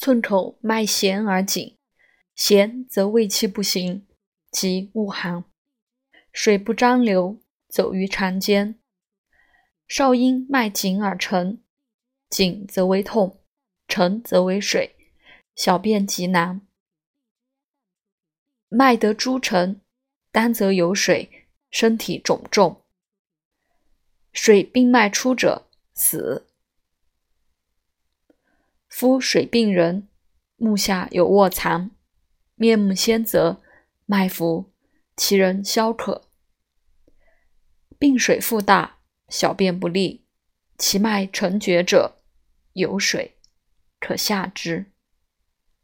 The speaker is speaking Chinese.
寸口脉弦而紧，弦则胃气不行，即恶寒。水不张流，走于肠间。少阴脉紧而沉，紧则为痛，沉则为水，小便极难。脉得诸沉，单则有水，身体肿重。水病脉出者死。夫水病人，目下有卧蚕，面目鲜泽，脉浮，其人消渴。病水腹大，小便不利，其脉沉绝者，有水，可下之。